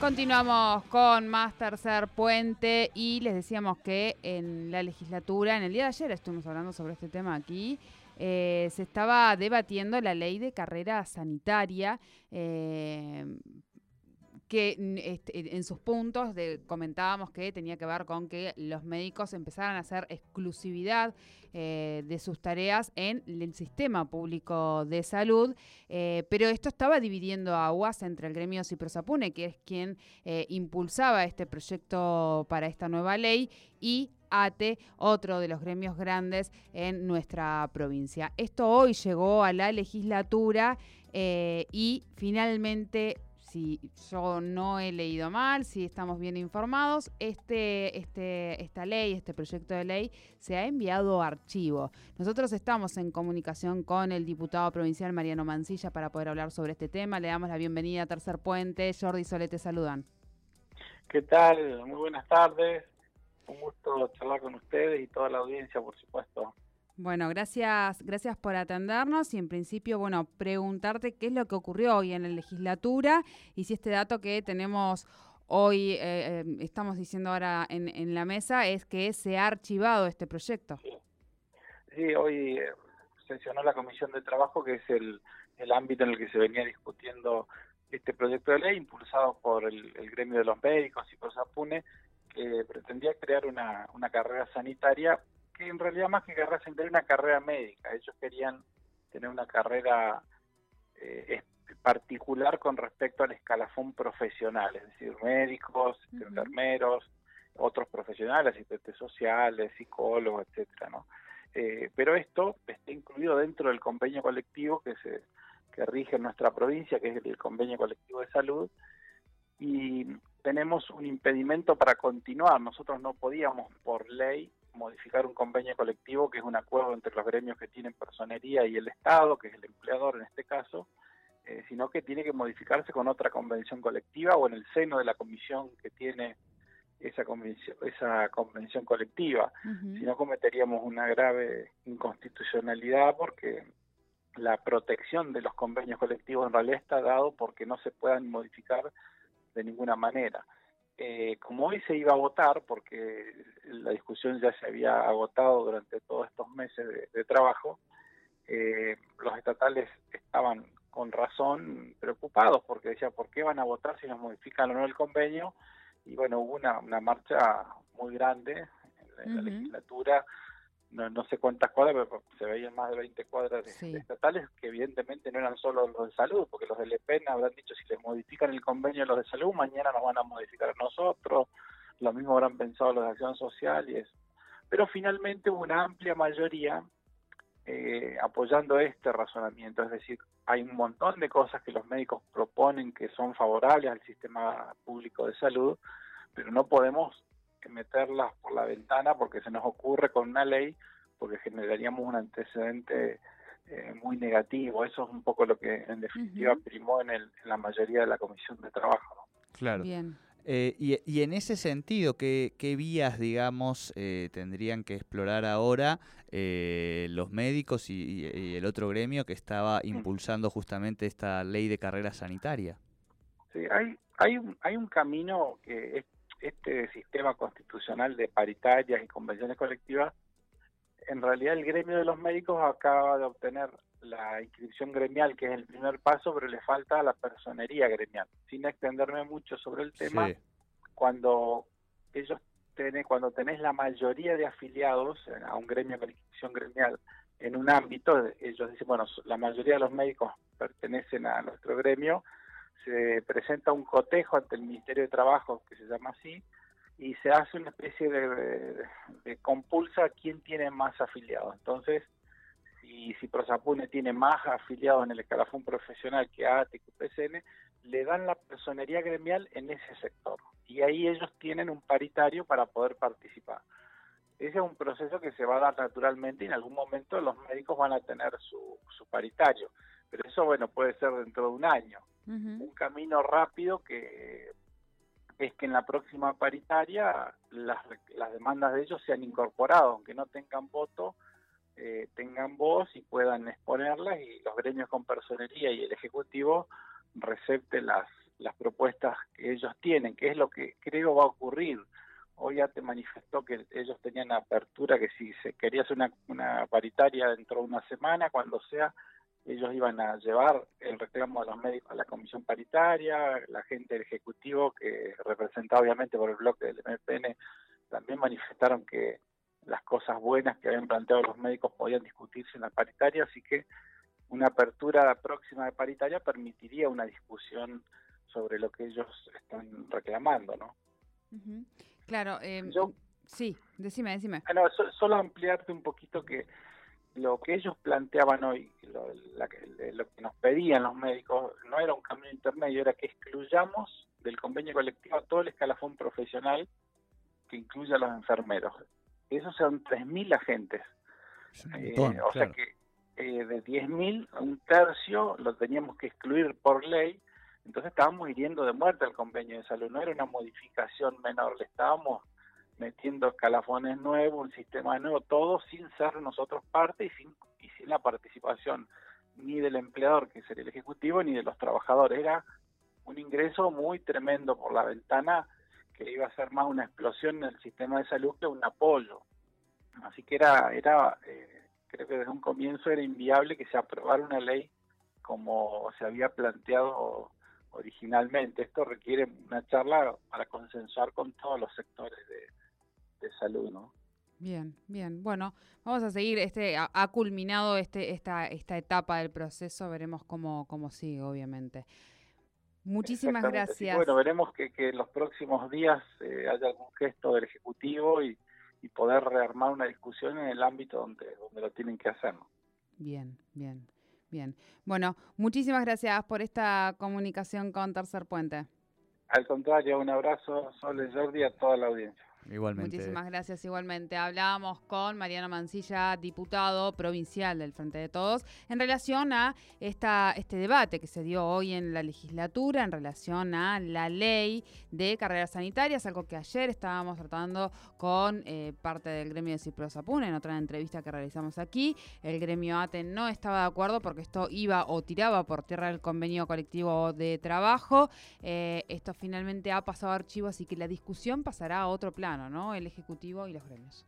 Continuamos con más tercer puente y les decíamos que en la legislatura, en el día de ayer estuvimos hablando sobre este tema aquí, eh, se estaba debatiendo la ley de carrera sanitaria. Eh, que este, en sus puntos comentábamos que tenía que ver con que los médicos empezaran a hacer exclusividad eh, de sus tareas en el sistema público de salud, eh, pero esto estaba dividiendo aguas entre el gremio Ciprosapune, que es quien eh, impulsaba este proyecto para esta nueva ley, y ATE, otro de los gremios grandes en nuestra provincia. Esto hoy llegó a la legislatura y finalmente si yo no he leído mal, si estamos bien informados, este, este, esta ley, este proyecto de ley, se ha enviado archivo. Nosotros estamos en comunicación con el diputado provincial Mariano Mancilla para poder hablar sobre este tema. Le damos la bienvenida a Tercer Puente. Jordi Solete, saludan. ¿Qué tal? Muy buenas tardes. Un gusto charlar con ustedes y toda la audiencia, por supuesto. Bueno, gracias, gracias por atendernos y en principio, bueno, preguntarte qué es lo que ocurrió hoy en la legislatura y si este dato que tenemos hoy, eh, eh, estamos diciendo ahora en, la mesa, es que se ha archivado este proyecto. Sí, hoy eh, sesionó la Comisión de Trabajo, que es el, ámbito en el que se venía discutiendo este proyecto de ley, impulsado por el, gremio de los médicos y por SAPUNE, que pretendía crear una, una carrera sanitaria que en realidad más que carrera sanitaria una carrera médica. Ellos querían tener una carrera eh, particular con respecto al escalafón profesional, es decir, médicos, enfermeros, otros profesionales, asistentes sociales, psicólogos, etcétera, ¿no? Eh, pero esto está incluido dentro del convenio colectivo que se que rige en nuestra provincia, que es el convenio colectivo de salud, y tenemos un impedimento para continuar. Nosotros no podíamos, por ley, modificar un convenio colectivo que es un acuerdo entre los gremios que tienen personería y el Estado, que es el empleador en este caso, eh, sino que tiene que modificarse con otra convención colectiva o en el seno de la comisión que tiene esa convención, esa convención colectiva. Si no cometeríamos una grave inconstitucionalidad porque la protección de los convenios colectivos en realidad está dado porque no se puedan modificar de ninguna manera. Eh, como hoy se iba a votar, porque la discusión ya se había agotado durante todos estos meses de, trabajo, eh, los estatales estaban con razón preocupados porque decían, ¿por qué van a votar si nos modifican o no el convenio? Y bueno, hubo una, una marcha muy grande en la legislatura no, no sé cuántas cuadras, pero se veían más de 20 cuadras de, estatales que evidentemente no eran solo los de salud, porque los del EPEN habrán dicho si les modifican el convenio los de salud, mañana nos van a modificar a nosotros, lo mismo habrán pensado los de acción social y eso. Pero finalmente hubo una amplia mayoría eh, apoyando este razonamiento, es decir, hay un montón de cosas que los médicos proponen que son favorables al sistema público de salud, pero no podemos meterlas por la ventana porque se nos ocurre con una ley, porque generaríamos un antecedente eh, muy negativo. Eso es un poco lo que en definitiva primó en, el, en, la mayoría de la comisión de trabajo. Claro. Bien. Eh, y, y, en ese sentido, ¿qué, qué vías, digamos, eh, tendrían que explorar ahora los médicos y, el otro gremio que estaba impulsando justamente esta ley de carrera sanitaria? Sí, hay, hay, un, hay un camino que es este sistema constitucional de paritarias y convenciones colectivas, en realidad el gremio de los médicos acaba de obtener la inscripción gremial, que es el primer paso, pero le falta la personería gremial. Sin extenderme mucho sobre el tema, cuando ellos tienen, cuando tenés la mayoría de afiliados a un gremio con inscripción gremial en un ámbito, ellos dicen, bueno, la mayoría de los médicos pertenecen a nuestro gremio, se presenta un cotejo ante el Ministerio de Trabajo, que se llama así, y se hace una especie de, compulsa a quién tiene más afiliados. Entonces, si, si Prosapune tiene más afiliados en el escalafón profesional que PCN, le dan la personería gremial en ese sector. Y ahí ellos tienen un paritario para poder participar. Ese es un proceso que se va a dar naturalmente y en algún momento los médicos van a tener su, su paritario. Pero eso, bueno, puede ser dentro de un año un camino rápido que es que en la próxima paritaria las, las demandas de ellos sean incorporadas, aunque no tengan voto, eh, tengan voz y puedan exponerlas y los gremios con personería y el Ejecutivo recepten las, las propuestas que ellos tienen, que es lo que creo va a ocurrir. Hoy ya te manifestó que ellos tenían apertura, que si se quería hacer una, una paritaria dentro de una semana, cuando sea, ellos iban a llevar el reclamo de los médicos a la comisión paritaria, la gente del Ejecutivo, que representado obviamente por el bloque del MPN, también manifestaron que las cosas buenas que habían planteado los médicos podían discutirse en la paritaria, así que una apertura próxima de paritaria permitiría una discusión sobre lo que ellos están reclamando, ¿no? Claro, eh, sí, decime, decime. Ah, solo ampliarte un poquito que lo que ellos planteaban hoy, lo, lo, que nos pedían los médicos, no era un cambio intermedio, era que excluyamos del convenio colectivo todo el escalafón profesional que incluya a los enfermeros. Esos son 3.000 agentes. Eh, o sea que eh, de 10.000, un tercio lo teníamos que excluir por ley, entonces estábamos hiriendo de muerte el convenio de salud, no era una modificación menor, le estábamos metiendo escalafones nuevos, un sistema nuevo, todo sin ser nosotros parte y sin, y sin la participación ni del empleador, que sería el ejecutivo, ni de los trabajadores. Era un ingreso muy tremendo por la ventana que iba a ser más una explosión en el sistema de salud que un apoyo. Así que era, era eh, creo que desde un comienzo era inviable que se aprobara una ley como se había planteado originalmente. Esto requiere una charla para consensuar con todos los sectores de, de salud, ¿no? Bien, bien. Bueno, vamos a seguir. Este ha, culminado este esta esta etapa del proceso. Veremos cómo cómo sigue, obviamente. Muchísimas gracias. bueno, veremos que, que en los próximos días eh, haya algún gesto del ejecutivo y, y poder rearmar una discusión en el ámbito donde donde lo tienen que hacer. Bien, bien. Bien. Bueno, muchísimas gracias por esta comunicación con Tercer Puente. Al contrario, un abrazo, Sol Jordi, a toda la audiencia. Igualmente. Muchísimas gracias, igualmente. Hablábamos con Mariano Mancilla, diputado provincial del Frente de Todos, en relación a este debate que se dio hoy en la legislatura, en relación a la ley de carreras sanitarias, algo que ayer estábamos tratando con eh, parte del gremio de Ciprosapun en otra entrevista que realizamos aquí. El gremio ATE no estaba de acuerdo porque esto iba o tiraba por tierra el convenio colectivo de trabajo. Eh, esto finalmente ha pasado a archivo, así que la discusión pasará a otro plano. El Ejecutivo y los gremios.